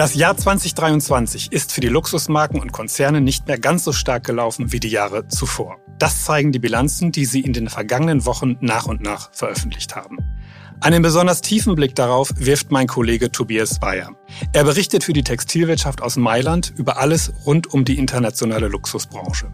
Das Jahr 2023 ist für die Luxusmarken und Konzerne nicht mehr ganz so stark gelaufen wie die Jahre zuvor. Das zeigen die Bilanzen, die sie in den vergangenen Wochen nach und nach veröffentlicht haben. Einen besonders tiefen Blick darauf wirft mein Kollege Tobias Bayer. Er berichtet für die Textilwirtschaft aus Mailand über alles rund um die internationale Luxusbranche.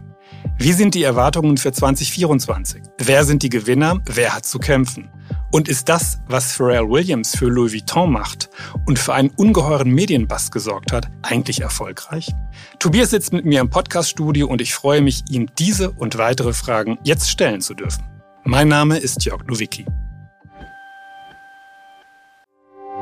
Wie sind die Erwartungen für 2024? Wer sind die Gewinner? Wer hat zu kämpfen? Und ist das, was Pharrell Williams für Louis Vuitton macht und für einen ungeheuren Medienbass gesorgt hat, eigentlich erfolgreich? Tobias sitzt mit mir im Podcaststudio und ich freue mich, ihm diese und weitere Fragen jetzt stellen zu dürfen. Mein Name ist Jörg Nowicki.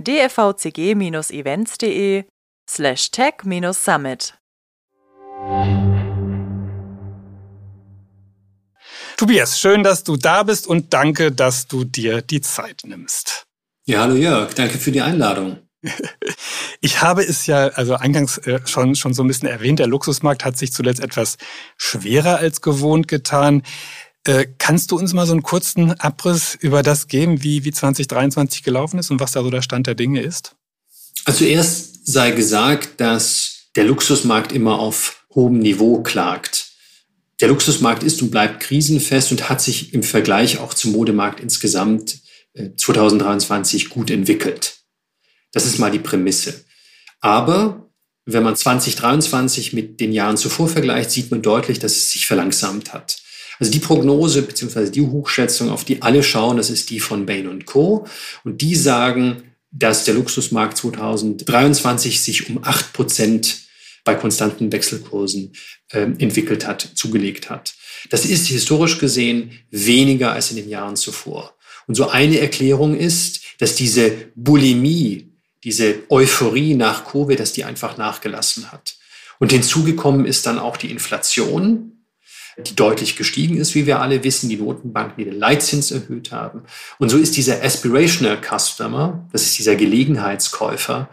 www.dfvcg-events.de slash tech-summit. Tobias, schön, dass du da bist und danke, dass du dir die Zeit nimmst. Ja, hallo Jörg, danke für die Einladung. Ich habe es ja also eingangs äh, schon, schon so ein bisschen erwähnt, der Luxusmarkt hat sich zuletzt etwas schwerer als gewohnt getan. Äh, kannst du uns mal so einen kurzen Abriss über das geben, wie, wie 2023 gelaufen ist und was da so der Stand der Dinge ist? Also zuerst sei gesagt, dass der Luxusmarkt immer auf hohem Niveau klagt. Der Luxusmarkt ist und bleibt krisenfest und hat sich im Vergleich auch zum Modemarkt insgesamt 2023 äh, gut entwickelt. Das ist mal die Prämisse. Aber wenn man 2023 mit den Jahren zuvor vergleicht, sieht man deutlich, dass es sich verlangsamt hat. Also die Prognose bzw. die Hochschätzung, auf die alle schauen, das ist die von Bain Co. Und die sagen, dass der Luxusmarkt 2023 sich um acht Prozent bei konstanten Wechselkursen äh, entwickelt hat, zugelegt hat. Das ist historisch gesehen weniger als in den Jahren zuvor. Und so eine Erklärung ist, dass diese Bulimie, diese Euphorie nach Covid, dass die einfach nachgelassen hat. Und hinzugekommen ist dann auch die Inflation, die deutlich gestiegen ist, wie wir alle wissen, die Notenbanken, die den Leitzins erhöht haben. Und so ist dieser Aspirational Customer, das ist dieser Gelegenheitskäufer,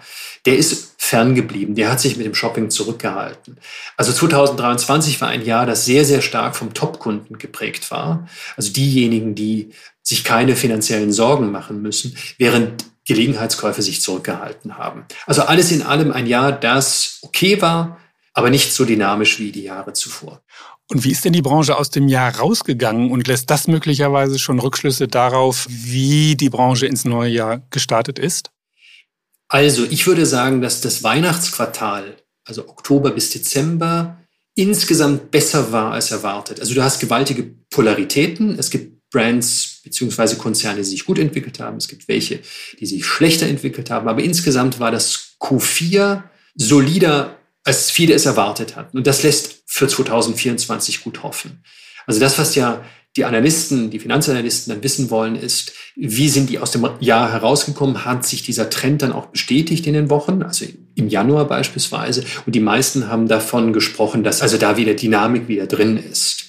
der ist ferngeblieben, der hat sich mit dem Shopping zurückgehalten. Also 2023 war ein Jahr, das sehr, sehr stark vom Top-Kunden geprägt war. Also diejenigen, die sich keine finanziellen Sorgen machen müssen, während Gelegenheitskäufer sich zurückgehalten haben. Also alles in allem ein Jahr, das okay war, aber nicht so dynamisch wie die Jahre zuvor. Und wie ist denn die Branche aus dem Jahr rausgegangen und lässt das möglicherweise schon Rückschlüsse darauf, wie die Branche ins neue Jahr gestartet ist? Also, ich würde sagen, dass das Weihnachtsquartal, also Oktober bis Dezember, insgesamt besser war als erwartet. Also du hast gewaltige Polaritäten. Es gibt Brands bzw. Konzerne, die sich gut entwickelt haben. Es gibt welche, die sich schlechter entwickelt haben. Aber insgesamt war das Q4 solider als viele es erwartet hatten. Und das lässt für 2024 gut hoffen. Also das, was ja die Analysten, die Finanzanalysten dann wissen wollen, ist, wie sind die aus dem Jahr herausgekommen? Hat sich dieser Trend dann auch bestätigt in den Wochen, also im Januar beispielsweise? Und die meisten haben davon gesprochen, dass also da wieder Dynamik wieder drin ist.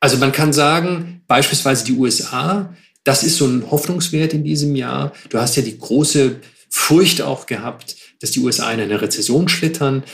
Also man kann sagen, beispielsweise die USA, das ist so ein Hoffnungswert in diesem Jahr. Du hast ja die große Furcht auch gehabt, dass die USA in eine Rezession schlittern.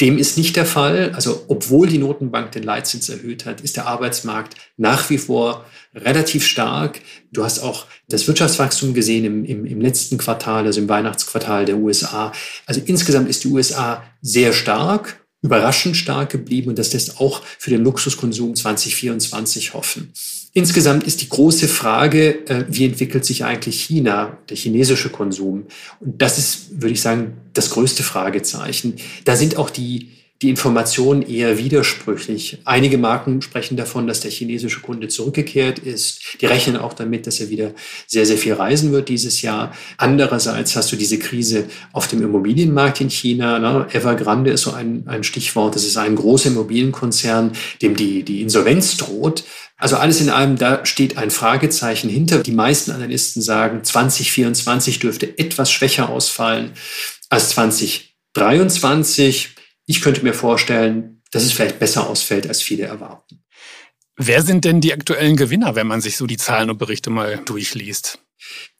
Dem ist nicht der Fall. Also obwohl die Notenbank den Leitzins erhöht hat, ist der Arbeitsmarkt nach wie vor relativ stark. Du hast auch das Wirtschaftswachstum gesehen im, im, im letzten Quartal, also im Weihnachtsquartal der USA. Also insgesamt ist die USA sehr stark überraschend stark geblieben und das lässt auch für den Luxuskonsum 2024 hoffen. Insgesamt ist die große Frage, äh, wie entwickelt sich eigentlich China, der chinesische Konsum? Und das ist, würde ich sagen, das größte Fragezeichen. Da sind auch die die Informationen eher widersprüchlich. Einige Marken sprechen davon, dass der chinesische Kunde zurückgekehrt ist. Die rechnen auch damit, dass er wieder sehr, sehr viel reisen wird dieses Jahr. Andererseits hast du diese Krise auf dem Immobilienmarkt in China. Ne? Evergrande ist so ein, ein Stichwort. Das ist ein großer Immobilienkonzern, dem die, die Insolvenz droht. Also alles in allem, da steht ein Fragezeichen hinter. Die meisten Analysten sagen, 2024 dürfte etwas schwächer ausfallen als 2023. ich könnte mir vorstellen, dass es vielleicht besser ausfällt, als viele erwarten. Wer sind denn die aktuellen Gewinner, wenn man sich so die Zahlen und Berichte mal durchliest?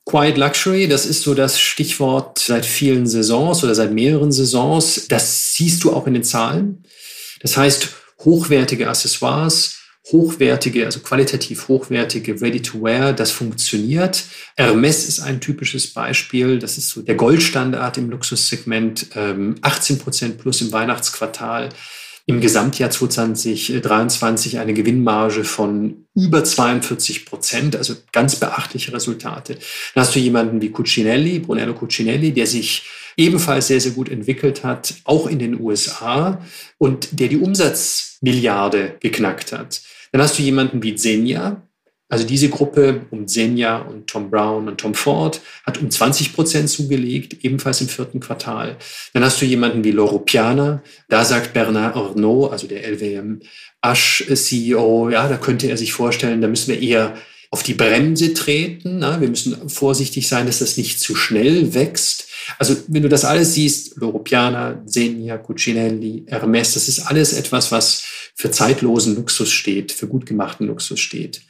Quiet Luxury, das ist so das Stichwort seit vielen Saisons oder seit mehreren Saisons. Das siehst du auch in den Zahlen. Das heißt, hochwertige Accessoires, hochwertige, also qualitativ hochwertige Ready-to-Wear, das funktioniert. Hermes ist ein typisches Beispiel. Das ist so der Goldstandard im Luxussegment. 18 ähm, Prozent plus im Weihnachtsquartal im Gesamtjahr 2023 eine Gewinnmarge von über 42 Prozent, also ganz beachtliche Resultate. Dann hast du jemanden wie Cucinelli, Brunello Cucinelli, der sich ebenfalls sehr, sehr gut entwickelt hat, auch in den USA und der die Umsatzmilliarde geknackt hat. Dann hast du jemanden wie Zenia, also diese Gruppe um Senja und Tom Brown und Tom Ford hat um 20 Prozent zugelegt, ebenfalls im vierten Quartal. Dann hast du jemanden wie Loro Piana. Da sagt Bernard Arnault, also der LWM Ash CEO, ja, da könnte er sich vorstellen, da müssen wir eher auf die Bremse treten. Na? Wir müssen vorsichtig sein, dass das nicht zu schnell wächst. Also wenn du das alles siehst, Loro Piana, Zegna, Cucinelli, Hermes, das ist alles etwas, was für zeitlosen Luxus steht, für gut gemachten Luxus steht.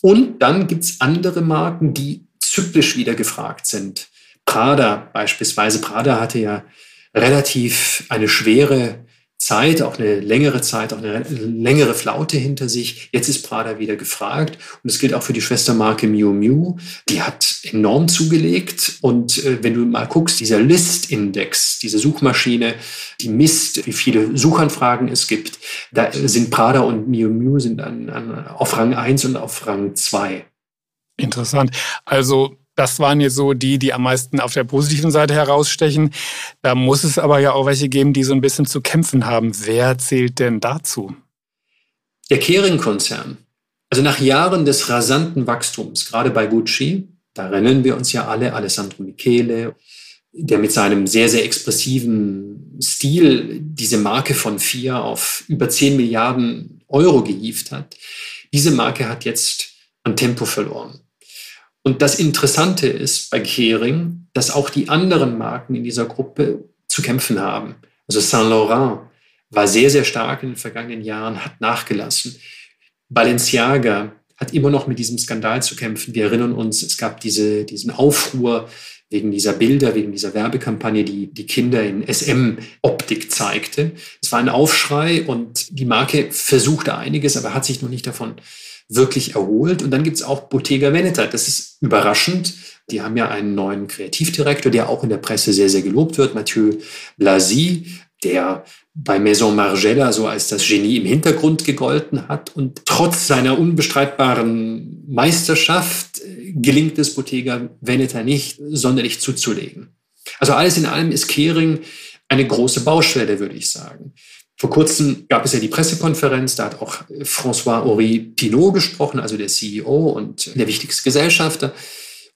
Und dann gibt's andere Marken, die zyklisch wieder gefragt sind. Prada beispielsweise. Prada hatte ja relativ eine schwere Zeit, auch eine längere Zeit, auch eine längere Flaute hinter sich. Jetzt ist Prada wieder gefragt. Und es gilt auch für die Schwestermarke Miu Miu. Die hat enorm zugelegt. Und äh, wenn du mal guckst, dieser List-Index, diese Suchmaschine, die misst, wie viele Suchanfragen es gibt, da sind Prada und Miu Miu sind an, an, auf Rang 1 und auf Rang 2. Interessant. Also das waren jetzt so die, die am meisten auf der positiven Seite herausstechen. Da muss es aber ja auch welche geben, die so ein bisschen zu kämpfen haben. Wer zählt denn dazu? Der Kering-Konzern. Also nach Jahren des rasanten Wachstums, gerade bei Gucci, da rennen wir uns ja alle, Alessandro Michele, der mit seinem sehr, sehr expressiven Stil diese Marke von vier auf über 10 Milliarden Euro gehievt hat. Diese Marke hat jetzt an Tempo verloren. Und das Interessante ist bei Kering, dass auch die anderen Marken in dieser Gruppe zu kämpfen haben. Also Saint Laurent war sehr, sehr stark in den vergangenen Jahren, hat nachgelassen. Balenciaga hat immer noch mit diesem Skandal zu kämpfen. Wir erinnern uns, es gab diese, diesen Aufruhr wegen dieser Bilder, wegen dieser Werbekampagne, die die Kinder in SM-Optik zeigte. Es war ein Aufschrei und die Marke versuchte einiges, aber hat sich noch nicht davon wirklich erholt. Und dann gibt es auch Bottega Veneta. Das ist überraschend. Die haben ja einen neuen Kreativdirektor, der auch in der Presse sehr, sehr gelobt wird, Mathieu Blasi, der bei Maison Margiela so als das Genie im Hintergrund gegolten hat. Und trotz seiner unbestreitbaren Meisterschaft äh, gelingt es Bottega Veneta nicht, sonderlich zuzulegen. Also alles in allem ist Kering eine große Baustelle, würde ich sagen. Vor kurzem gab es ja die Pressekonferenz, da hat auch François-Henri Pinault gesprochen, also der CEO und der wichtigste Gesellschafter.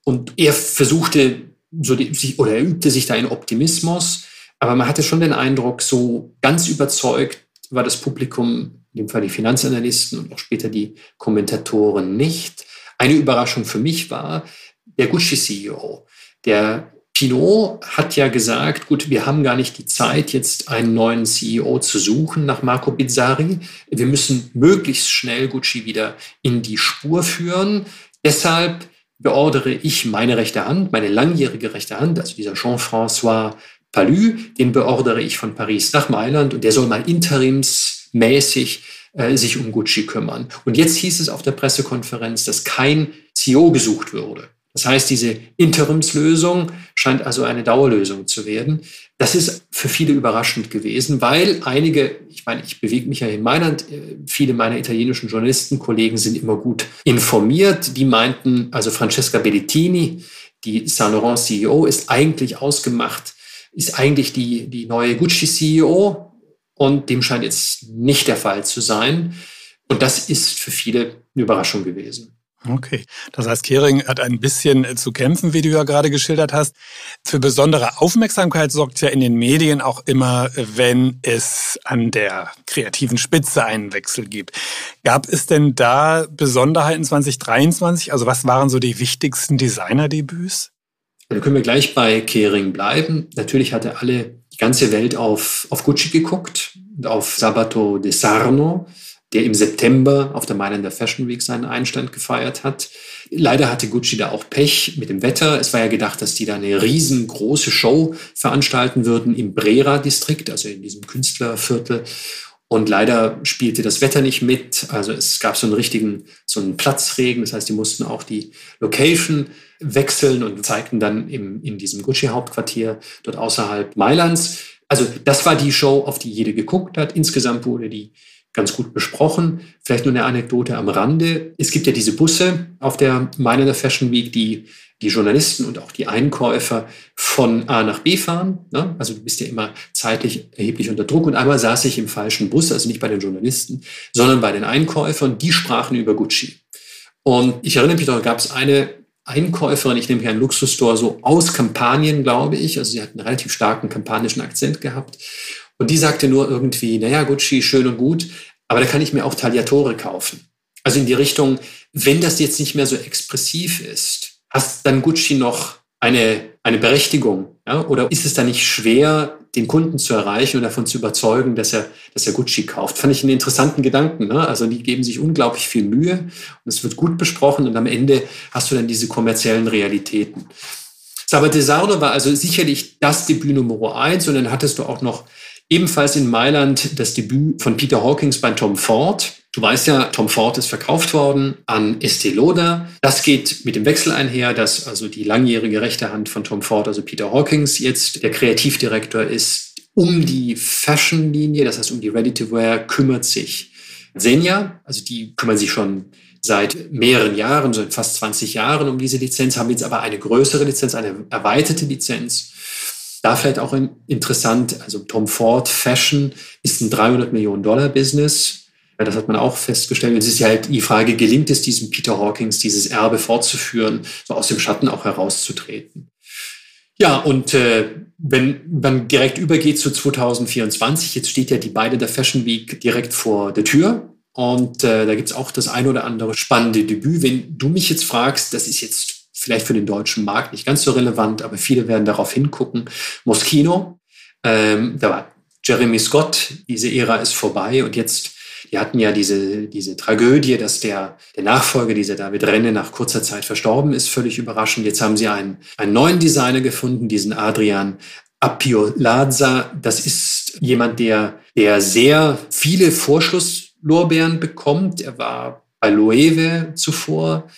Und er versuchte, so die, oder er übte sich da in Optimismus, aber man hatte schon den Eindruck, so ganz überzeugt war das Publikum, in dem Fall die Finanzanalysten und auch später die Kommentatoren nicht. Eine Überraschung für mich war der Gucci-CEO, der Pinot hat ja gesagt, gut, wir haben gar nicht die Zeit, jetzt einen neuen CEO zu suchen nach Marco Bizzari. Wir müssen möglichst schnell Gucci wieder in die Spur führen. Deshalb beordere ich meine rechte Hand, meine langjährige rechte Hand, also dieser Jean-François Palu, den beordere ich von Paris nach Mailand und der soll mal interimsmäßig äh, sich um Gucci kümmern. Und jetzt hieß es auf der Pressekonferenz, dass kein CEO gesucht würde. Das heißt, diese Interimslösung scheint also eine Dauerlösung zu werden. Das ist für viele überraschend gewesen, weil einige, ich meine, ich bewege mich ja in Mailand, äh, viele meiner italienischen Journalistenkollegen sind immer gut informiert. Die meinten, also Francesca Bellettini, die Saint Laurent CEO, ist eigentlich ausgemacht, ist eigentlich die, die neue Gucci CEO und dem scheint jetzt nicht der Fall zu sein. Und das ist für viele eine Überraschung gewesen. Okay, das heißt, Kering hat ein bisschen äh, zu kämpfen, wie du ja gerade geschildert hast. Für besondere Aufmerksamkeit sorgt ja in den Medien auch immer, wenn es an der kreativen Spitze einen Wechsel gibt. Gab es denn da Besonderheiten 2023? Also was waren so die wichtigsten Designerdebüts? Da können wir gleich bei Kering bleiben. Natürlich hatte alle die ganze Welt auf, auf Gucci geguckt, auf Sabato de Sarno, der im September auf der Mailänder Fashion Week seinen Einstand gefeiert hat. Leider hatte Gucci da auch Pech mit dem Wetter. Es war ja gedacht, dass die da eine riesengroße Show veranstalten würden im Brera-Distrikt, also in diesem Künstlerviertel. Und leider spielte das Wetter nicht mit. Also es gab so einen richtigen, so einen Platzregen. Das heißt, die mussten auch die Location wechseln und zeigten dann im, in diesem Gucci-Hauptquartier dort außerhalb Mailands. Also das war die Show, auf die jede geguckt hat. Insgesamt wurde die ganz gut besprochen. Vielleicht nur eine Anekdote am Rande. Es gibt ja diese Busse auf der Mailänder Fashion Week, die die Journalisten und auch die Einkäufer von A nach B fahren. Ne? Also du bist ja immer zeitlich erheblich unter Druck. Und einmal saß ich im falschen Bus, also nicht bei den Journalisten, sondern bei den Einkäufern. Die sprachen über Gucci. Und ich erinnere mich, da gab es eine Einkäuferin, ich nehme hier einen Luxusstore, so aus Kampanien, glaube ich. Also sie hat einen relativ starken kampanischen Akzent gehabt. Und die sagte nur irgendwie, naja, Gucci, schön und gut, aber da kann ich mir auch Tagliatore kaufen. Also in die Richtung, wenn das jetzt nicht mehr so expressiv ist, hast dann Gucci noch eine, eine Berechtigung? Ja? Oder ist es da nicht schwer, den Kunden zu erreichen und davon zu überzeugen, dass er, dass er Gucci kauft? Fand ich einen interessanten Gedanken. Ne? Also die geben sich unglaublich viel Mühe und es wird gut besprochen und am Ende hast du dann diese kommerziellen Realitäten. Sabat Desarno war also sicherlich das Debüt Nummer eins und dann hattest du auch noch Ebenfalls in Mailand das Debüt von Peter Hawkins bei Tom Ford. Du weißt ja, Tom Ford ist verkauft worden an Estee Lauder. Das geht mit dem Wechsel einher, dass also die langjährige rechte Hand von Tom Ford, also Peter Hawkins, jetzt der Kreativdirektor ist. Um die Fashion-Linie, das heißt um die Ready-to-Wear, kümmert sich Senja. Also die kümmern sich schon seit mehreren Jahren, so fast 20 Jahren um diese Lizenz, haben jetzt aber eine größere Lizenz, eine erweiterte Lizenz da vielleicht auch interessant, also Tom Ford Fashion ist ein 300 Millionen Dollar Business. Ja, das hat man auch festgestellt. Es ist ja halt die Frage, gelingt es diesem Peter Hawkins, dieses Erbe fortzuführen, so aus dem Schatten auch herauszutreten. Ja, und äh, wenn man direkt übergeht zu 2024, jetzt steht ja die beide der Fashion Week direkt vor der Tür. Und äh, da gibt's auch das ein oder andere spannende Debüt. Wenn du mich jetzt fragst, das ist jetzt vielleicht für den deutschen Markt nicht ganz so relevant, aber viele werden darauf hingucken. Moschino, ähm, da war Jeremy Scott, diese Ära ist vorbei und jetzt, die hatten ja diese, diese Tragödie, dass der, der Nachfolger, dieser David Renne, nach kurzer Zeit verstorben ist, völlig überraschend. Jetzt haben sie einen, einen neuen Designer gefunden, diesen Adrian Appiolazza. Das ist jemand, der, der sehr viele Vorschusslorbeeren bekommt. Er war bei Loewe zuvor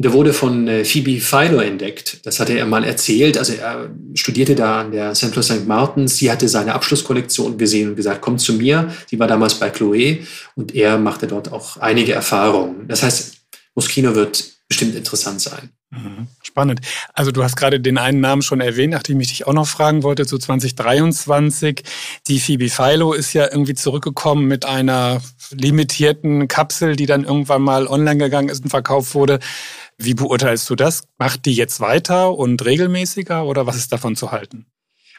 der wurde von äh, Phoebe Philo entdeckt. Das hatte er mal erzählt. Also er studierte da an der Central St. Martins. Sie hatte seine Abschlusskollektion gesehen und gesagt, komm zu mir. Sie war damals bei Chloe und er machte dort auch einige Erfahrungen. Das heißt, Moschino wird bestimmt interessant sein. Mhm. Spannend. Also du hast gerade den einen Namen schon erwähnt, nachdem ich dich auch noch fragen wollte, zu 2023. Die Phoebe Philo ist ja irgendwie zurückgekommen mit einer limitierten Kapsel, die dann irgendwann mal online gegangen ist und verkauft wurde. Wie beurteilst du das? Macht die jetzt weiter und regelmäßiger oder was ist davon zu halten?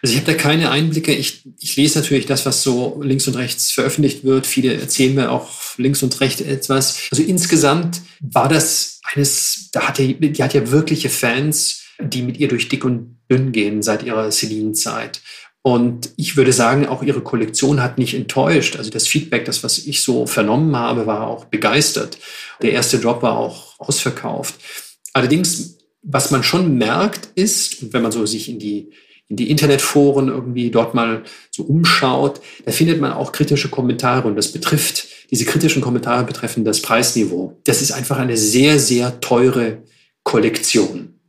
Also ich habe da keine Einblicke. Ich, ich lese natürlich das, was so links und rechts veröffentlicht wird. Viele erzählen mir auch links und rechts etwas. Also insgesamt war das eines, da hat die, die hat ja wirkliche Fans, die mit ihr durch dick und dünn gehen seit ihrer Celine-Zeit. Und ich würde sagen, auch ihre Kollektion hat nicht enttäuscht. Also das Feedback, das, was ich so vernommen habe, war auch begeistert. Der erste Drop war auch ausverkauft. Allerdings, was man schon merkt, ist, wenn man so sich in die, in die Internetforen irgendwie dort mal so umschaut, da findet man auch kritische Kommentare und das betrifft, diese kritischen Kommentare betreffen das Preisniveau. Das ist einfach eine sehr, sehr teure Kollektion.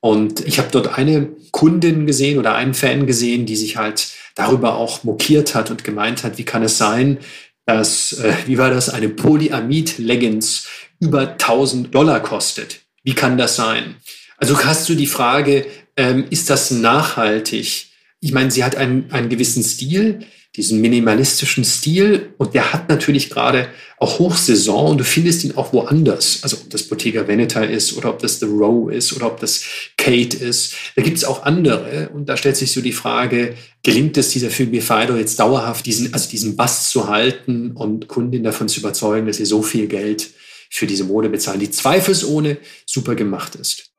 Und ich habe dort eine Kundin gesehen oder einen Fan gesehen, die sich halt darüber auch mokiert hat und gemeint hat, wie kann es sein, dass, äh, wie war das, eine Polyamid-Leggings über 1000 Dollar kostet. Wie kann das sein? Also hast du die Frage, ähm, ist das nachhaltig? Ich meine, sie hat einen, einen gewissen Stil, diesen minimalistischen Stil und der hat natürlich gerade auch Hochsaison und du findest ihn auch woanders. Also ob das Bottega Veneta ist oder ob das The Row ist oder ob das Kate ist. Da gibt es auch andere und da stellt sich so die Frage, gelingt es dieser Film Fido jetzt dauerhaft diesen, also diesen Bass zu halten und Kundinnen davon zu überzeugen, dass sie so viel Geld für diese Mode bezahlen, die zweifelsohne super gemacht ist.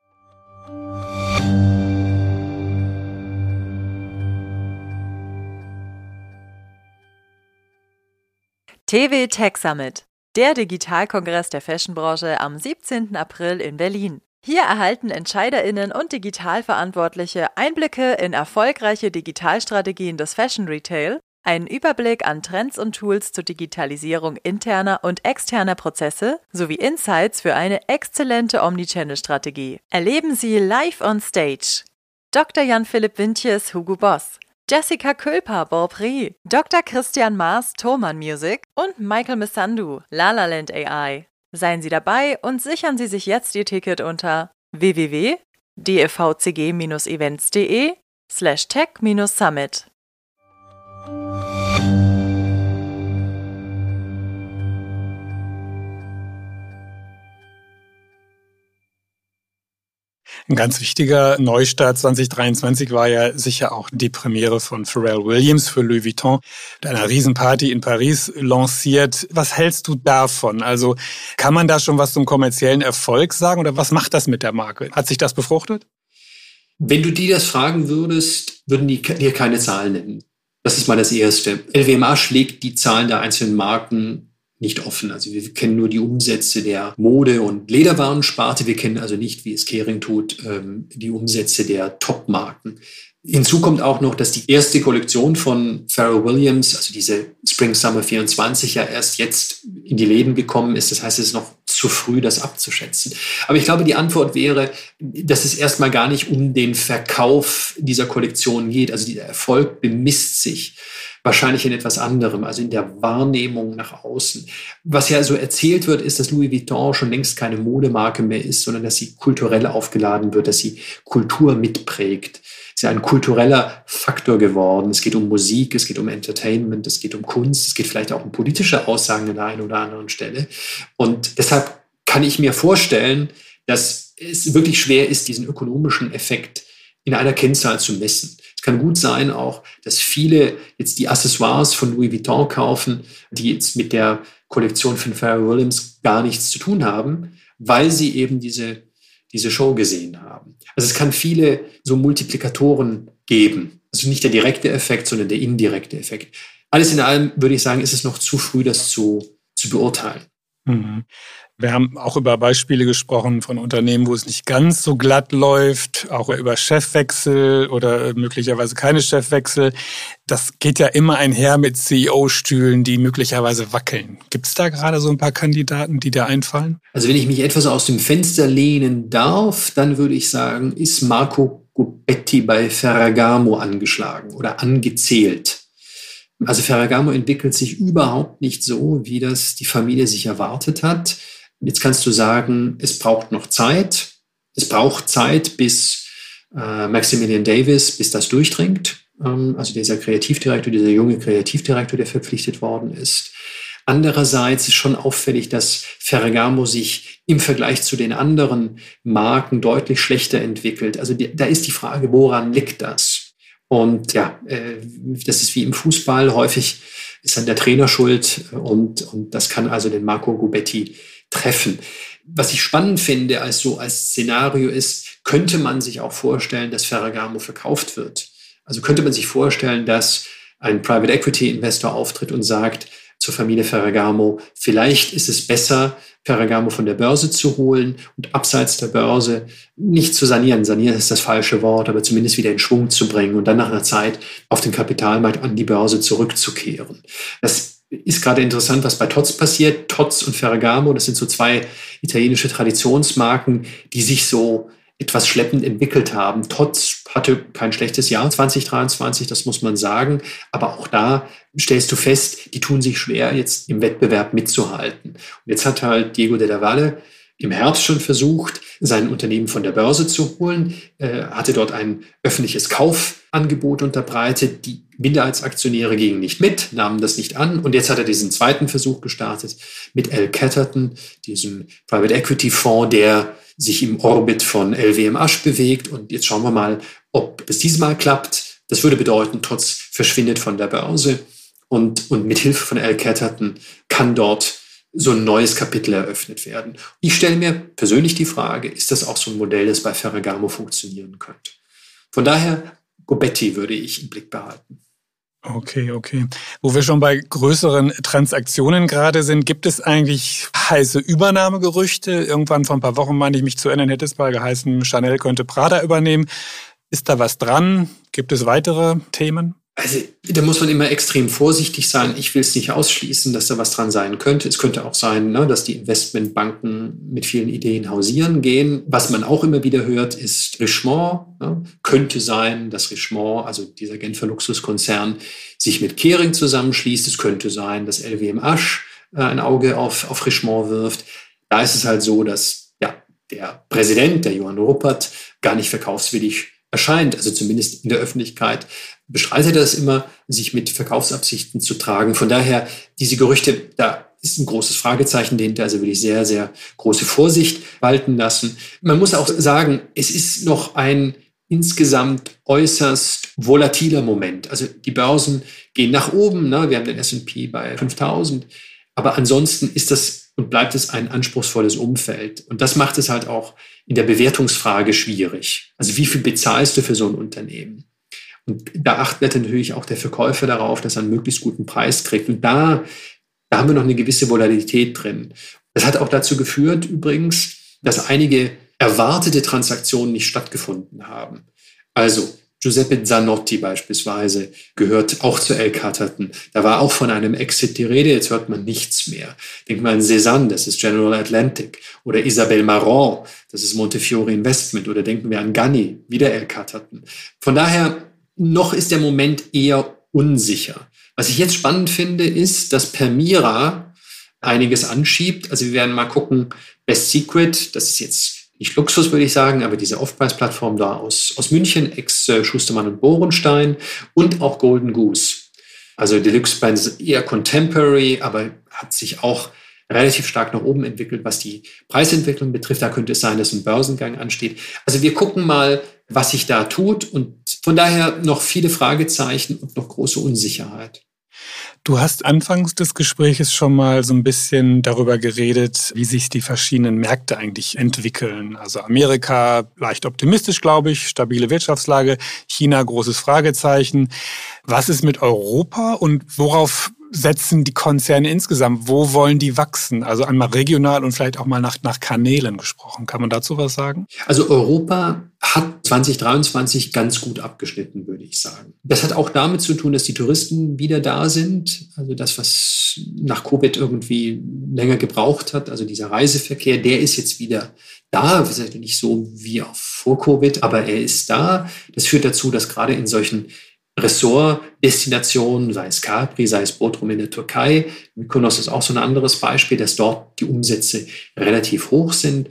TV Tech Summit, der Digitalkongress der Fashionbranche am 17. April in Berlin. Hier erhalten Entscheiderinnen und Digitalverantwortliche Einblicke in erfolgreiche Digitalstrategien des Fashion Retail einen Überblick an Trends und Tools zur Digitalisierung interner und externer Prozesse sowie Insights für eine exzellente Omnichannel-Strategie. Erleben Sie live on stage Dr. Jan-Philipp Wintjes, Hugo Boss, Jessica Külper, Beaupré, Dr. Christian Maas, Thoman Music und Michael Missandu, Lalaland AI. Seien Sie dabei und sichern Sie sich jetzt Ihr Ticket unter www.dfvcg-events.de slash tech-summit. Ein ganz wichtiger Neustart 2023 war ja sicher auch die Premiere von Pharrell Williams für Louis Vuitton, mit einer Riesenparty in Paris lanciert. Was hältst du davon? Also kann man da schon was zum kommerziellen Erfolg sagen oder was macht das mit der Marke? Hat sich das befruchtet? Wenn du die das fragen würdest, würden die dir keine Zahlen nennen. Das ist mal das Erste. LWMA schlägt die Zahlen der einzelnen Marken nicht offen. Also wir kennen nur die Umsätze der Mode- und Lederwarensparte. Wir kennen also nicht, wie es Kering tut, ähm, die Umsätze der Top-Marken. Hinzu kommt auch noch, dass die erste Kollektion von Pharrell Williams, also diese Spring Summer 24, ja erst jetzt in die Läden gekommen ist. Das heißt, es ist noch zu früh, das abzuschätzen. Aber ich glaube, die Antwort wäre, dass es erstmal gar nicht um den Verkauf dieser Kollektion geht. Also dieser Erfolg bemisst sich wahrscheinlich in etwas anderem, also in der Wahrnehmung nach außen. Was ja so erzählt wird, ist, dass Louis Vuitton schon längst keine Modemarke mehr ist, sondern dass sie kulturell aufgeladen wird, dass sie Kultur mitprägt. Es ist ja ein kultureller Faktor geworden. Es geht um Musik, es geht um Entertainment, es geht um Kunst, es geht vielleicht auch um politische Aussagen an der einen oder anderen Stelle. Und deshalb kann ich mir vorstellen, dass es wirklich schwer ist, diesen ökonomischen Effekt in einer Kennzahl zu messen. Es kann gut sein auch, dass viele jetzt die Accessoires von Louis Vuitton kaufen, die jetzt mit der Kollektion von Pharrell Williams gar nichts zu tun haben, weil sie eben diese, diese Show gesehen haben. Also es kann viele so Multiplikatoren geben. Also nicht der direkte Effekt, sondern der indirekte Effekt. Alles in allem würde ich sagen, ist es noch zu früh, das zu, zu beurteilen. Mhm. Wir haben auch über Beispiele gesprochen von Unternehmen, wo es nicht ganz so glatt läuft, auch über Chefwechsel oder möglicherweise keine Chefwechsel. Das geht ja immer einher mit CEO-Stühlen, die möglicherweise wackeln. Gibt es da gerade so ein paar Kandidaten, die da einfallen? Also wenn ich mich etwas aus dem Fenster lehnen darf, dann würde ich sagen, ist Marco Gubetti bei Ferragamo angeschlagen oder angezählt. Also Ferragamo entwickelt sich überhaupt nicht so, wie das die Familie sich erwartet hat. Jetzt kannst du sagen, es braucht noch Zeit. Es braucht Zeit, bis äh, Maximilian Davis, bis das durchdringt. Ähm, also dieser Kreativdirektor, dieser junge Kreativdirektor, der verpflichtet worden ist. Andererseits ist schon auffällig, dass Ferragamo sich im Vergleich zu den anderen Marken deutlich schlechter entwickelt. Also die, da ist die Frage, woran liegt das? Und ja, äh, das ist wie im Fußball. Häufig ist dann der Trainer schuld und, und das kann also den Marco Gubetti treffen. Was ich spannend finde als so als Szenario ist, könnte man sich auch vorstellen, dass Ferragamo verkauft wird. Also könnte man sich vorstellen, dass ein Private Equity Investor auftritt und sagt zur Familie Ferragamo, vielleicht ist es besser, Ferragamo von der Börse zu holen und abseits der Börse nicht zu sanieren. Sanieren ist das falsche Wort, aber zumindest wieder in Schwung zu bringen und dann nach einer Zeit auf den Kapitalmarkt an die Börse zurückzukehren. Das ist gerade interessant, was bei Tots passiert. Tots und Ferragamo, das sind so zwei italienische Traditionsmarken, die sich so etwas schleppend entwickelt haben. Tots hatte kein schlechtes Jahr 2023, das muss man sagen. Aber auch da stellst du fest, die tun sich schwer, jetzt im Wettbewerb mitzuhalten. Und jetzt hat halt Diego de la Valle im Herbst schon versucht, sein Unternehmen von der Börse zu holen, äh, hatte dort ein öffentliches Kaufangebot unterbreitet. Die Minderheitsaktionäre gingen nicht mit, nahmen das nicht an. Und jetzt hat er diesen zweiten Versuch gestartet mit L. Catterton, diesem Private Equity Fonds, der sich im Orbit von LWM Asch bewegt. Und jetzt schauen wir mal, ob es diesmal klappt. Das würde bedeuten, trotz verschwindet von der Börse. Und, und mit Hilfe von L. Catterton kann dort so ein neues Kapitel eröffnet werden. Ich stelle mir persönlich die Frage, ist das auch so ein Modell, das bei Ferragamo funktionieren könnte? Von daher, Gobetti würde ich im Blick behalten. Okay, okay. Wo wir schon bei größeren Transaktionen gerade sind, gibt es eigentlich heiße Übernahmegerüchte? Irgendwann vor ein paar Wochen, meine ich mich zu erinnern, hätte es mal geheißen, Chanel könnte Prada übernehmen. Ist da was dran? Gibt es weitere Themen? Also da muss man immer extrem vorsichtig sein. Ich will es nicht ausschließen, dass da was dran sein könnte. Es könnte auch sein, ne, dass die Investmentbanken mit vielen Ideen hausieren gehen. Was man auch immer wieder hört, ist Richemont. Ne? Könnte sein, dass Richemont, also dieser Genfer Luxuskonzern, sich mit Kering zusammenschließt. Es könnte sein, dass LWM-Asch äh, ein Auge auf, auf Richemont wirft. Da ist es halt so, dass ja, der Präsident, der Johann Ruppert, gar nicht verkaufswillig erscheint, also zumindest in der Öffentlichkeit, bestreitet er es immer, sich mit Verkaufsabsichten zu tragen. Von daher, diese Gerüchte, da ist ein großes Fragezeichen dahinter, also will ich sehr, sehr große Vorsicht walten lassen. Man muss auch sagen, es ist noch ein insgesamt äußerst volatiler Moment. Also die Börsen gehen nach oben, ne? wir haben den S&P bei 5000, aber ansonsten ist das und bleibt es ein anspruchsvolles Umfeld. Und das macht es halt auch in der Bewertungsfrage schwierig. Also wie viel bezahlst du für so ein Unternehmen? Und da achtet natürlich auch der Verkäufer darauf, dass er einen möglichst guten Preis kriegt. Und da, da haben wir noch eine gewisse Volatilität drin. Das hat auch dazu geführt, übrigens, dass einige erwartete Transaktionen nicht stattgefunden haben. Also Giuseppe Zanotti beispielsweise gehört auch zu El Catterton. Da war auch von einem Exit die Rede, jetzt hört man nichts mehr. Denkt man an Cézanne, das ist General Atlantic. Oder Isabelle Marant, das ist Montefiore Investment. Oder denken wir an Ganni, wieder El Catterton. Von daher, noch ist der Moment eher unsicher. Was ich jetzt spannend finde, ist, dass Permira einiges anschiebt. Also wir werden mal gucken, Best Secret, das ist jetzt nicht Luxus, würde ich sagen, aber diese Off-Price-Plattform da aus, aus München, ex-Schustermann und Bohrenstein und auch Golden Goose. Also Deluxe Band ist eher contemporary, aber hat sich auch relativ stark nach oben entwickelt, was die Preisentwicklung betrifft. Da könnte es sein, dass ein Börsengang ansteht. Also wir gucken mal, was sich da tut und von daher noch viele Fragezeichen und noch große Unsicherheit. Du hast anfangs des Gespräches schon mal so ein bisschen darüber geredet, wie sich die verschiedenen Märkte eigentlich entwickeln. Also Amerika leicht optimistisch, glaube ich, stabile Wirtschaftslage, China großes Fragezeichen. Was ist mit Europa und worauf setzen die Konzerne insgesamt? Wo wollen die wachsen? Also einmal regional und vielleicht auch mal nach, nach Kanälen gesprochen. Kann man dazu was sagen? Also Europa hat 2023 ganz gut abgeschnitten, würde ich sagen. Das hat auch damit zu tun, dass die Touristen wieder da sind. Also das, was nach Covid irgendwie länger gebraucht hat, also dieser Reiseverkehr, der ist jetzt wieder da. Sind nicht so wie auch vor Covid, aber er ist da. Das führt dazu, dass gerade in solchen Ressortdestinationen, sei es Capri, sei es Bodrum in der Türkei. Mykonos ist auch so ein anderes Beispiel, dass dort die Umsätze relativ hoch sind.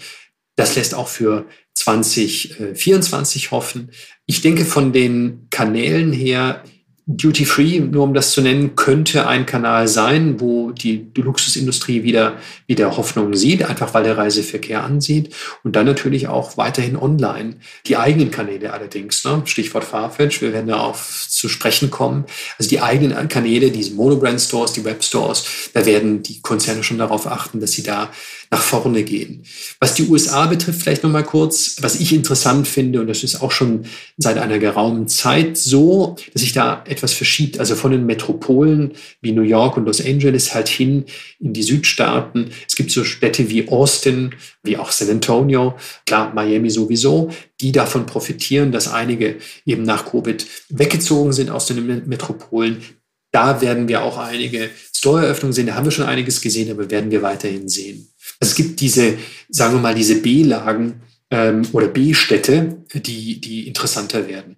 Das lässt auch für 2024 hoffen. Ich denke, von den Kanälen her Duty Free, nur um das zu nennen, könnte ein Kanal sein, wo die, Luxusindustrie wieder, wieder Hoffnung sieht, einfach weil der Reiseverkehr ansieht. Und dann natürlich auch weiterhin online. Die eigenen Kanäle allerdings, ne? Stichwort Farfetch, wir werden darauf zu sprechen kommen. Also die eigenen Kanäle, diese Monobrand-Stores, die Webstores, da werden die Konzerne schon darauf achten, dass sie da nach vorne gehen. Was die USA betrifft, vielleicht nochmal kurz, was ich interessant finde, und das ist auch schon seit einer geraumen Zeit so, dass sich da etwas verschiebt, also von den Metropolen wie New York und Los Angeles halt hin in die Südstaaten. Es gibt so Städte wie Austin, wie auch San Antonio, klar, Miami sowieso, die davon profitieren, dass einige eben nach Covid weggezogen sind aus den Metropolen. Da werden wir auch einige Store-Eröffnungen sehen, da haben wir schon einiges gesehen, aber werden wir weiterhin sehen. Es gibt diese, sagen wir mal, diese B-Lagen ähm, oder B-Städte, die, die interessanter werden.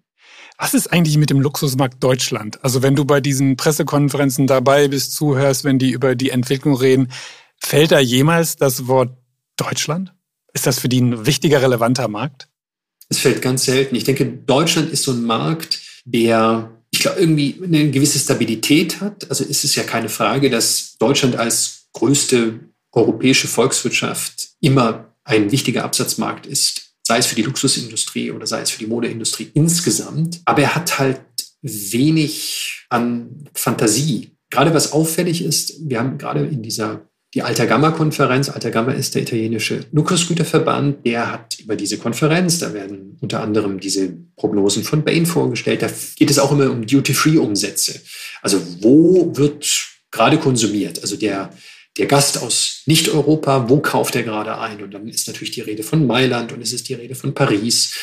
Was ist eigentlich mit dem Luxusmarkt Deutschland? Also wenn du bei diesen Pressekonferenzen dabei bist, zuhörst, wenn die über die Entwicklung reden, fällt da jemals das Wort Deutschland? Ist das für die ein wichtiger, relevanter Markt? Es fällt ganz selten. Ich denke, Deutschland ist so ein Markt, der, ich glaube, irgendwie eine gewisse Stabilität hat. Also ist es ja keine Frage, dass Deutschland als größte europäische Volkswirtschaft immer ein wichtiger Absatzmarkt ist, sei es für die Luxusindustrie oder sei es für die Modeindustrie insgesamt. Aber er hat halt wenig an Fantasie. Gerade was auffällig ist, wir haben gerade in dieser die Alta Gamma-Konferenz. Alta Gamma ist der italienische Luxusgüterverband. Der hat über diese Konferenz, da werden unter anderem diese Prognosen von Bain vorgestellt. Da geht es auch immer um Duty-Free-Umsätze. Also wo wird gerade konsumiert? Also der, der Gast aus Nicht-Europa, wo kauft er gerade ein? Und dann ist natürlich die Rede von Mailand und es ist die Rede von Paris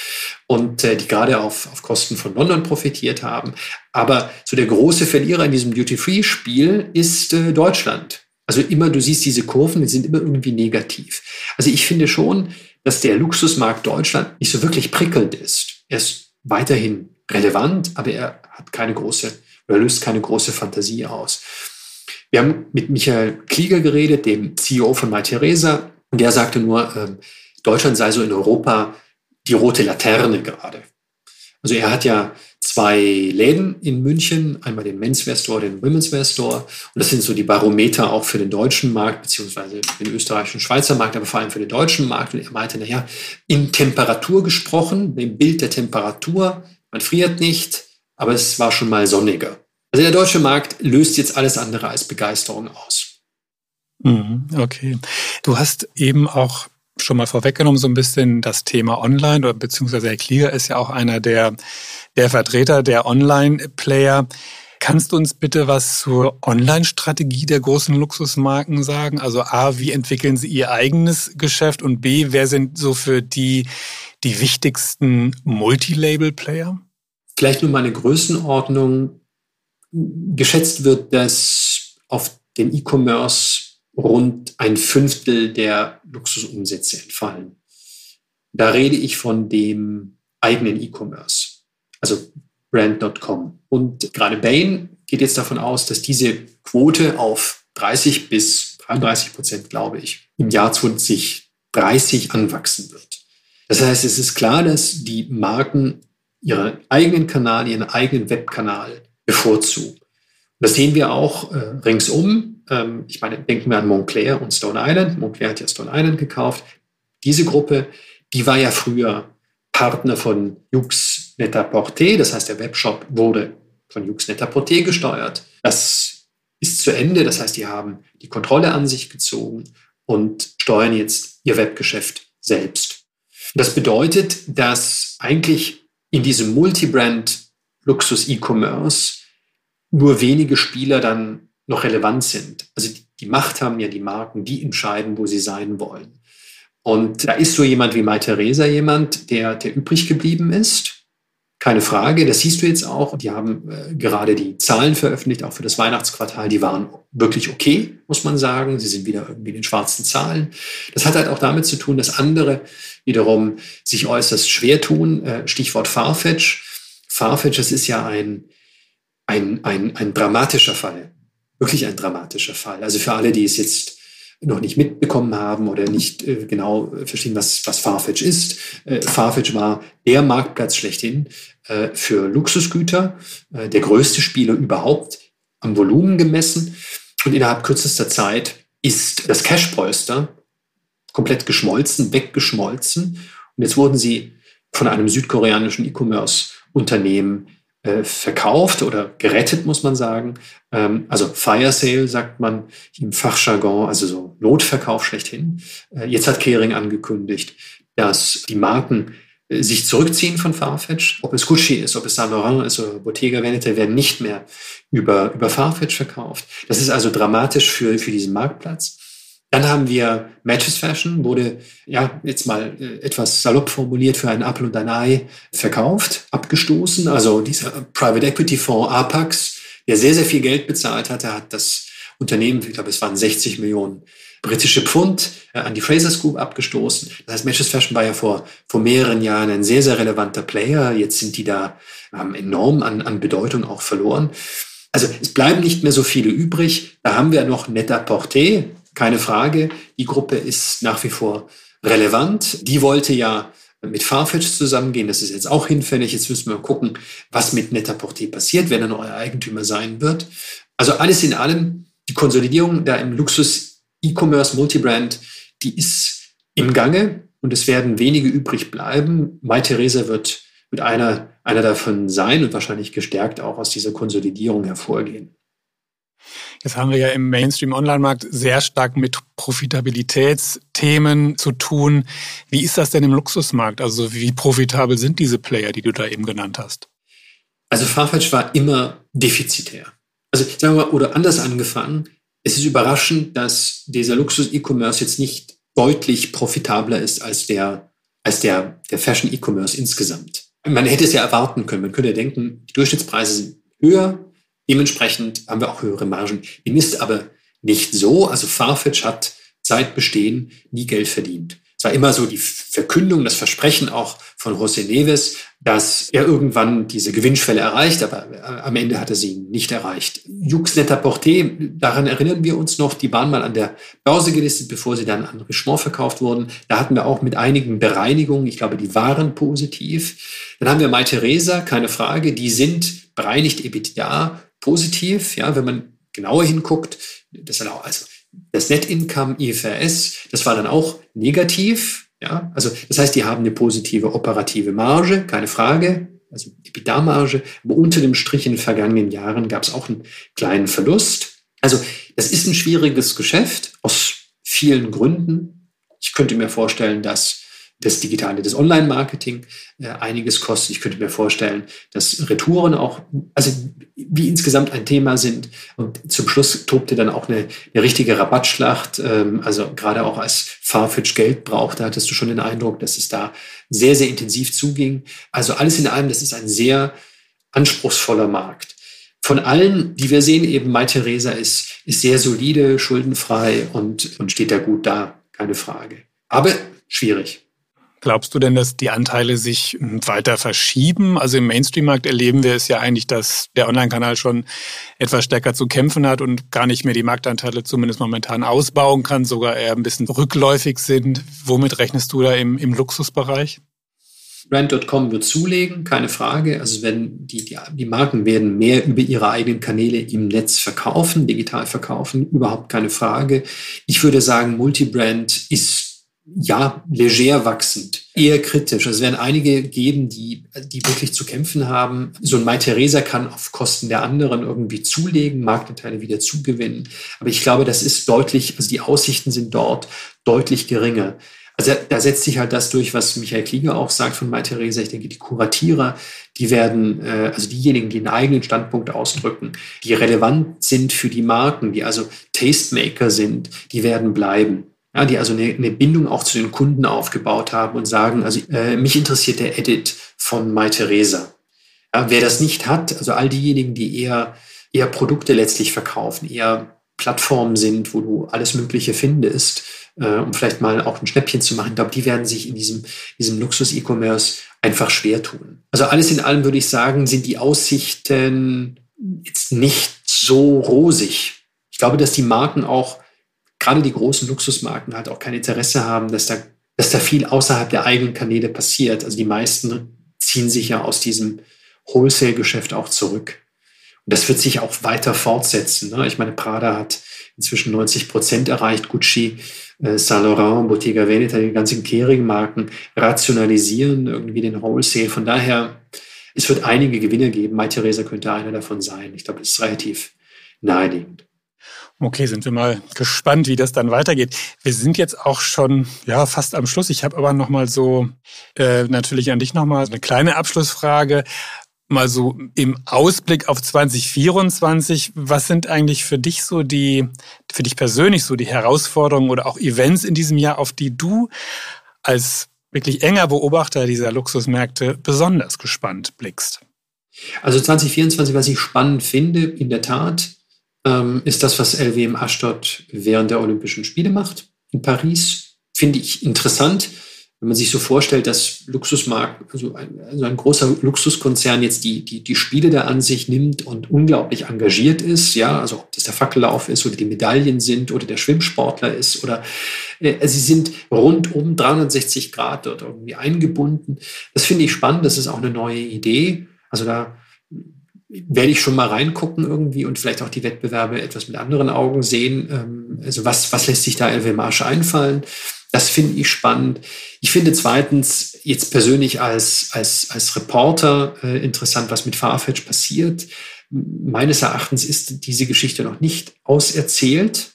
und äh, die gerade auf, auf Kosten von London profitiert haben. Aber so der große Verlierer in diesem Duty-Free-Spiel ist äh, Deutschland. Also immer, du siehst diese Kurven, die sind immer irgendwie negativ. Also ich finde schon, dass der Luxusmarkt Deutschland nicht so wirklich prickelnd ist. Er ist weiterhin relevant, aber er hat keine große oder löst keine große Fantasie aus. Wir haben mit Michael Klieger geredet, dem CEO von MyTheresa, und der sagte nur, äh, Deutschland sei so in Europa die rote Laterne gerade. Also er hat ja zwei Läden in München, einmal den Menswear Store, den Women's Store. Und das sind so die Barometer auch für den deutschen Markt, beziehungsweise den österreichischen Schweizer Markt, aber vor allem für den deutschen Markt. Und er meinte, naja, in Temperatur gesprochen, dem Bild der Temperatur, man friert nicht, aber es war schon mal sonniger. Also der deutsche Markt löst jetzt alles andere als Begeisterung aus. Mhm, okay. Du hast eben auch schon mal vorweggenommen, so ein bisschen das Thema Online, oder beziehungsweise Herr Klieger ist ja auch einer der, der Vertreter der Online-Player. Kannst du uns bitte was zur Online-Strategie der großen Luxusmarken sagen? Also A, wie entwickeln sie ihr eigenes Geschäft und B, wer sind so für die die wichtigsten Multilabel-Player? Vielleicht nur mal eine Größenordnung. Geschätzt wird, dass auf den E-Commerce rund ein Fünftel der Luxusumsätze entfallen. Da rede ich von dem eigenen E-Commerce, also brand.com. Und gerade Bain geht jetzt davon aus, dass diese Quote auf 30 bis 33 Prozent, glaube ich, im Jahr 2030 anwachsen wird. Das heißt, es ist klar, dass die Marken ihren eigenen Kanal, ihren eigenen Webkanal bevorzugen. Das sehen wir auch äh, ringsum ähm, ich meine, denken wir an Montclair und Stone Island. Montclair hat ja Stone Island gekauft. Diese Gruppe, die war ja früher Partner von Yux Net-a-Porter. Das heißt, der Webshop wurde von Yux Net-a-Porter gesteuert. Das ist zu Ende. Das heißt, die haben die Kontrolle an sich gezogen und steuern jetzt ihr Webgeschäft selbst. Das bedeutet, dass eigentlich in diesem Multibrand Luxus E-Commerce nur wenige Spieler dann noch relevant sind. Also die, Macht haben ja die Marken, die entscheiden, wo sie sein wollen. Und da ist so jemand wie Mai Theresa jemand, der, der übrig geblieben ist. Keine Frage, das siehst du jetzt auch. Die haben äh, gerade die Zahlen veröffentlicht, auch für das Weihnachtsquartal. Die waren wirklich okay, muss man sagen. Sie sind wieder irgendwie in den schwarzen Zahlen. Das hat halt auch damit zu tun, dass andere wiederum sich äußerst schwer tun. Äh, Stichwort Farfetch. Farfetch, das ist ja ein, ein, ein, ein dramatischer Fall wirklich ein dramatischer Fall. Also für alle, die es jetzt noch nicht mitbekommen haben oder nicht äh, genau verstehen, was, was Farfetch ist. Äh, Farfetch war der Marktplatz schlechthin äh, für Luxusgüter, äh, der größte Spieler überhaupt am Volumen gemessen. Und innerhalb kürzester Zeit ist das Cashpolster komplett geschmolzen, weggeschmolzen. Und jetzt wurden sie von einem südkoreanischen E-Commerce-Unternehmen äh, verkauft oder gerettet, muss man sagen. Ähm, also Fire Sale sagt man im Fachjargon, also so Notverkauf schlechthin. Äh, jetzt hat Kering angekündigt, dass die Marken äh, sich zurückziehen von Farfetch. Ob es Gucci ist, ob es Saint Laurent ist oder Bottega Veneta, werden nicht mehr über, über Farfetch verkauft. Das ist also dramatisch für, für diesen Marktplatz. Dann haben wir Matches Fashion, wurde ja jetzt mal äh, etwas salopp formuliert für ein Apple und ein Ei verkauft, abgestoßen. Also dieser Private Equity Fonds Apax, der sehr, sehr viel Geld bezahlt hatte, hat das Unternehmen, ich glaube, es waren 60 Millionen britische Pfund äh, an die Frasers Group abgestoßen. Das heißt, Matches Fashion war ja vor, vor mehreren Jahren ein sehr, sehr relevanter Player. Jetzt sind die da ähm, enorm an, an Bedeutung auch verloren. Also es bleiben nicht mehr so viele übrig. Da haben wir noch Net-a-Porter, keine Frage, die Gruppe ist nach wie vor relevant. Die wollte ja mit Farfetch zusammengehen. Das ist jetzt auch hinfällig. Jetzt müssen wir gucken, was mit Net-a-Porter passiert, wer dann euer Eigentümer sein wird. Also alles in allem, die Konsolidierung da im Luxus E-Commerce Multibrand, die ist im Gange und es werden wenige übrig bleiben. Mai Theresa wird, wird einer, einer davon sein und wahrscheinlich gestärkt auch aus dieser Konsolidierung hervorgehen. Jetzt haben wir ja im Mainstream-Online-Markt sehr stark mit Profitabilitätsthemen zu tun. Wie ist das denn im Luxusmarkt? Also wie profitabel sind diese Player, die du da eben genannt hast? Also Farfetch war immer defizitär. Also sagen wir mal, oder anders angefangen, es ist überraschend, dass dieser Luxus-E-Commerce jetzt nicht deutlich profitabler ist als der, als der, der Fashion-E-Commerce insgesamt. Man hätte es ja erwarten können. Man könnte ja denken, die Durchschnittspreise sind höher, dementsprechend haben wir auch höhere Margen. Dem ist aber nicht so. Also Farfetch hat seit Bestehen nie Geld verdient. Es war immer so die Verkündung, das Versprechen auch von José Neves, dass er irgendwann diese Gewinnschwelle erreicht, aber äh, am Ende hat er sie nicht erreicht. Jux Net-a-Porter, daran erinnern wir uns noch, die waren mal an der Börse gelistet, bevor sie dann an Richemont verkauft wurden. Da hatten wir auch mit einigen Bereinigungen, ich glaube, die waren positiv. Dann haben wir Mai Theresa, keine Frage, die sind bereinigt EBITDA positiv, ja, wenn man genauer hinguckt, das also das Net Income IFRS, das war dann auch negativ. Ja, also das heißt, die haben eine positive operative Marge, keine Frage, also EBITDA-Marge, aber unter dem Strich in den vergangenen Jahren gab es auch einen kleinen Verlust. Also das ist ein schwieriges Geschäft aus vielen Gründen. Ich könnte mir vorstellen, dass das Digitale, das Online-Marketing äh, einiges kostet. Ich könnte mir vorstellen, dass Retouren auch, also wie insgesamt ein Thema sind. Und zum Schluss tobte dann auch eine, eine richtige Rabattschlacht. Ähm, also gerade auch als Farfetch Geld braucht, da hattest du schon den Eindruck, dass es da sehr, sehr intensiv zuging. Also alles in allem, das ist ein sehr anspruchsvoller Markt. Von allen, die wir sehen, eben Mai Theresa ist, ist sehr solide, schuldenfrei und, und steht da gut da, keine Frage. Aber schwierig. Glaubst du denn, dass die Anteile sich weiter verschieben? Also im Mainstream-Markt erleben wir es ja eigentlich, dass der Online-Kanal schon etwas stärker zu kämpfen hat und gar nicht mehr die Marktanteile zumindest momentan ausbauen kann, sogar eher ein bisschen rückläufig sind. Womit rechnest du da im, im Luxusbereich? Brand.com wird zulegen, keine Frage. Also wenn die, die, die Marken werden mehr über ihre eigenen Kanäle im Netz verkaufen, digital verkaufen, überhaupt keine Frage. Ich würde sagen, Multibrand ist ja, leger wachsend, eher kritisch. Also es werden einige geben, die, die wirklich zu kämpfen haben. So ein Mai Theresa kann auf Kosten der anderen irgendwie zulegen, Marktanteile wieder zugewinnen. Aber ich glaube, das ist deutlich, also die Aussichten sind dort deutlich geringer. Also da setzt sich halt das durch, was Michael Klieger auch sagt von Mai Theresa. Ich denke, die Kuratierer, die werden, äh, also diejenigen, die einen eigenen Standpunkt ausdrücken, die relevant sind für die Marken, die also Tastemaker sind, die werden bleiben ja, die also eine, eine, Bindung auch zu den Kunden aufgebaut haben und sagen, also äh, mich interessiert der Edit von Mai Theresa. Ja, wer das nicht hat, also all diejenigen, die eher, eher Produkte letztlich verkaufen, eher Plattformen sind, wo du alles Mögliche findest, äh, um vielleicht mal auch ein Schnäppchen zu machen, ich glaube, die werden sich in diesem, diesem Luxus-E-Commerce einfach schwer tun. Also alles in allem würde ich sagen, sind die Aussichten jetzt nicht so rosig. Ich glaube, dass die Marken auch gerade die großen Luxusmarken halt auch kein Interesse haben, dass da, dass da viel außerhalb der eigenen Kanäle passiert. Also die meisten ziehen sich ja aus diesem Wholesale-Geschäft auch zurück. Und das wird sich auch weiter fortsetzen. Ne? Ich meine, Prada hat inzwischen 90 Prozent erreicht, Gucci, äh, Saint Laurent, Bottega Veneta, die ganzen Kering-Marken rationalisieren irgendwie den Wholesale. Von daher, es wird einige Gewinner geben. Mai Theresa könnte einer davon sein. Ich glaube, das ist relativ naheliegend. Okay, sind wir mal gespannt, wie das dann weitergeht. Wir sind jetzt auch schon ja fast am Schluss. Ich habe aber noch mal so äh, natürlich an dich noch mal eine kleine Abschlussfrage. Mal so im Ausblick auf 2024, was sind eigentlich für dich so die, für dich persönlich so die Herausforderungen oder auch Events in diesem Jahr, auf die du als wirklich enger Beobachter dieser Luxusmärkte besonders gespannt blickst? Also 2024, was ich spannend finde, in der Tat, ähm, ist das, was LWM Ashdod während der Olympischen Spiele macht in Paris. Finde ich interessant, wenn man sich so vorstellt, dass Luxusmarkt, also ein, also ein großer Luxuskonzern jetzt die, die, die Spiele da an sich nimmt und unglaublich engagiert ist, ja, also ob das der Fackellauf ist oder die Medaillen sind oder der Schwimmsportler ist oder äh, sie sind rund um 360 Grad dort irgendwie eingebunden. Das finde ich spannend, das ist auch eine neue Idee. Also da werde ich schon mal reingucken irgendwie und vielleicht auch die Wettbewerbe etwas mit anderen Augen sehen. Ähm, also was, was lässt sich da LW Marsch einfallen? Das finde ich spannend. Ich finde zweitens jetzt persönlich als, als, als Reporter äh, interessant, was mit Farfetch passiert. Meines Erachtens ist diese Geschichte noch nicht auserzählt.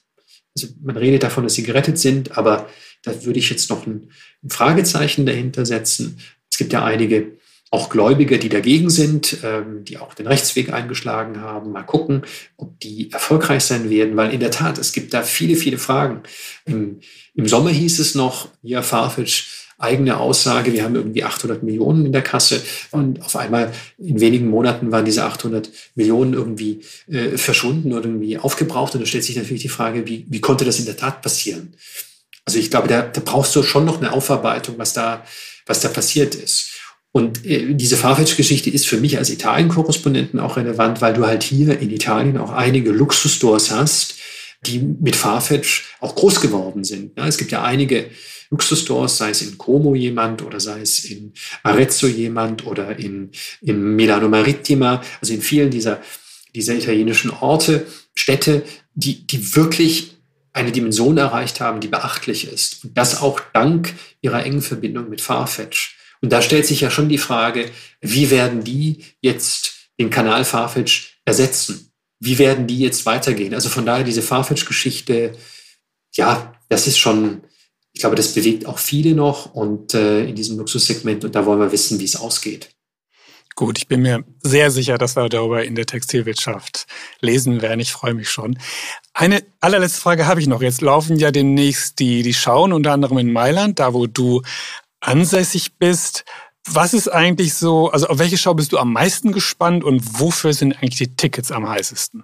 Also man redet davon, dass sie gerettet sind, aber da würde ich jetzt noch ein, ein Fragezeichen dahinter setzen. Es gibt ja einige auch Gläubige, die dagegen sind, ähm, die auch den Rechtsweg eingeschlagen haben. Mal gucken, ob die erfolgreich sein werden, weil in der Tat, es gibt da viele, viele Fragen. Im, im Sommer hieß es noch, ja, Farfetch, eigene Aussage, wir haben irgendwie 800 Millionen in der Kasse und auf einmal in wenigen Monaten waren diese 800 Millionen irgendwie äh, verschwunden oder irgendwie aufgebraucht und da stellt sich natürlich die Frage, wie, wie konnte das in der Tat passieren? Also ich glaube, da, da brauchst du schon noch eine Aufarbeitung, was da, was da passiert ist. Und äh, diese Farfetch-Geschichte ist für mich als Italien-Korrespondenten auch relevant, weil du halt hier in Italien auch einige Luxusstores hast, die mit Farfetch auch groß geworden sind. Ja, es gibt ja einige Luxusstores, sei es in Como jemand oder sei es in Arezzo jemand oder in, in Milano Marittima, also in vielen dieser, dieser italienischen Orte, Städte, die, die wirklich eine Dimension erreicht haben, die beachtlich ist. Und das auch dank ihrer engen Verbindung mit Farfetch. Und da stellt sich ja schon die Frage, wie werden die jetzt den Kanal Farfetch ersetzen? Wie werden die jetzt weitergehen? Also von daher diese Farfetch-Geschichte, ja, das ist schon, ich glaube, das bewegt auch viele noch und äh, in diesem Luxussegment und da wollen wir wissen, wie es ausgeht. Gut, ich bin mir sehr sicher, dass wir darüber in der Textilwirtschaft lesen werden. Ich freue mich schon. Eine allerletzte Frage habe ich noch. Jetzt laufen ja demnächst die, die Schauen, unter anderem in Mailand, da wo du ansässig bist. Was ist eigentlich so, also auf welche Show bist du am meisten gespannt und wofür sind eigentlich die Tickets am heißesten?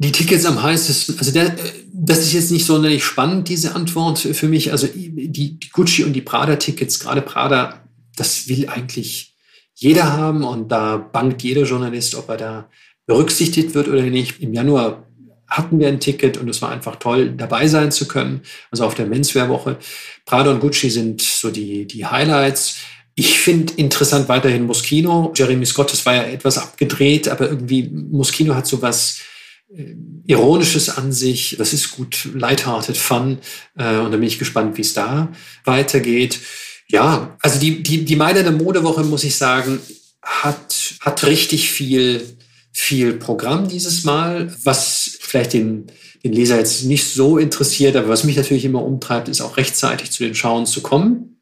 Die Tickets am heißesten, also der, das ist jetzt nicht sonderlich spannend, diese Antwort für mich. Also die, die Gucci und die Prada-Tickets, gerade Prada, das will eigentlich jeder haben und da bangt jeder Journalist, ob er da berücksichtigt wird oder nicht. Im Januar hatten wir ein Ticket und es war einfach toll, dabei sein zu können. Also auf der Menswear-Woche. Prada und Gucci sind so die, die Highlights. Ich finde interessant weiterhin Moschino. Jeremy Scott, das war ja etwas abgedreht, aber irgendwie Moschino hat so was äh, Ironisches an sich. Das ist gut, lighthearted, fun. Äh, und da bin ich gespannt, wie es da weitergeht. Ja, also die, die, die Mailänder Modewoche, muss ich sagen, hat, hat richtig viel viel Programm dieses Mal, was vielleicht den, den Leser jetzt nicht so interessiert, aber was mich natürlich immer umtreibt, ist auch rechtzeitig zu den Schauen zu kommen.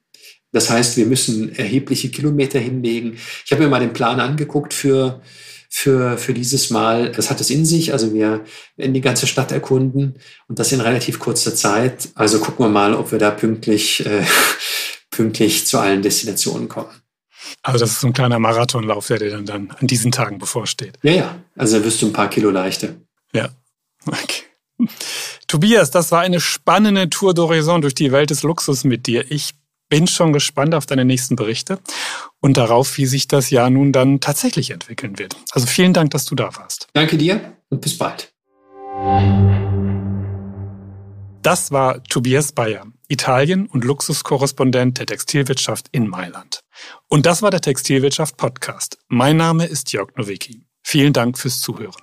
Das heißt, wir müssen erhebliche Kilometer hinlegen. Ich habe mir mal den Plan angeguckt für, für, für dieses Mal. Das hat es in sich. Also wir werden die ganze Stadt erkunden und das in relativ kurzer Zeit. Also gucken wir mal, ob wir da pünktlich, äh, pünktlich zu allen Destinationen kommen. Also das ist so ein kleiner Marathonlauf, der dir dann, dann an diesen Tagen bevorsteht. Ja, ja. Also da wirst du ein paar Kilo leichter. Ja. Okay. Tobias, das war eine spannende Tour d'Horizon durch die Welt des Luxus mit dir. Ich bin schon gespannt auf deine nächsten Berichte und darauf, wie sich das Jahr nun dann tatsächlich entwickeln wird. Also vielen Dank, dass du da warst. Danke dir und bis bald. Das war Tobias Bayer, Italien- und Luxuskorrespondent der Textilwirtschaft in Mailand. Und das war der Textilwirtschaft Podcast. Mein Name ist Jörg Nowicki. Vielen Dank fürs Zuhören.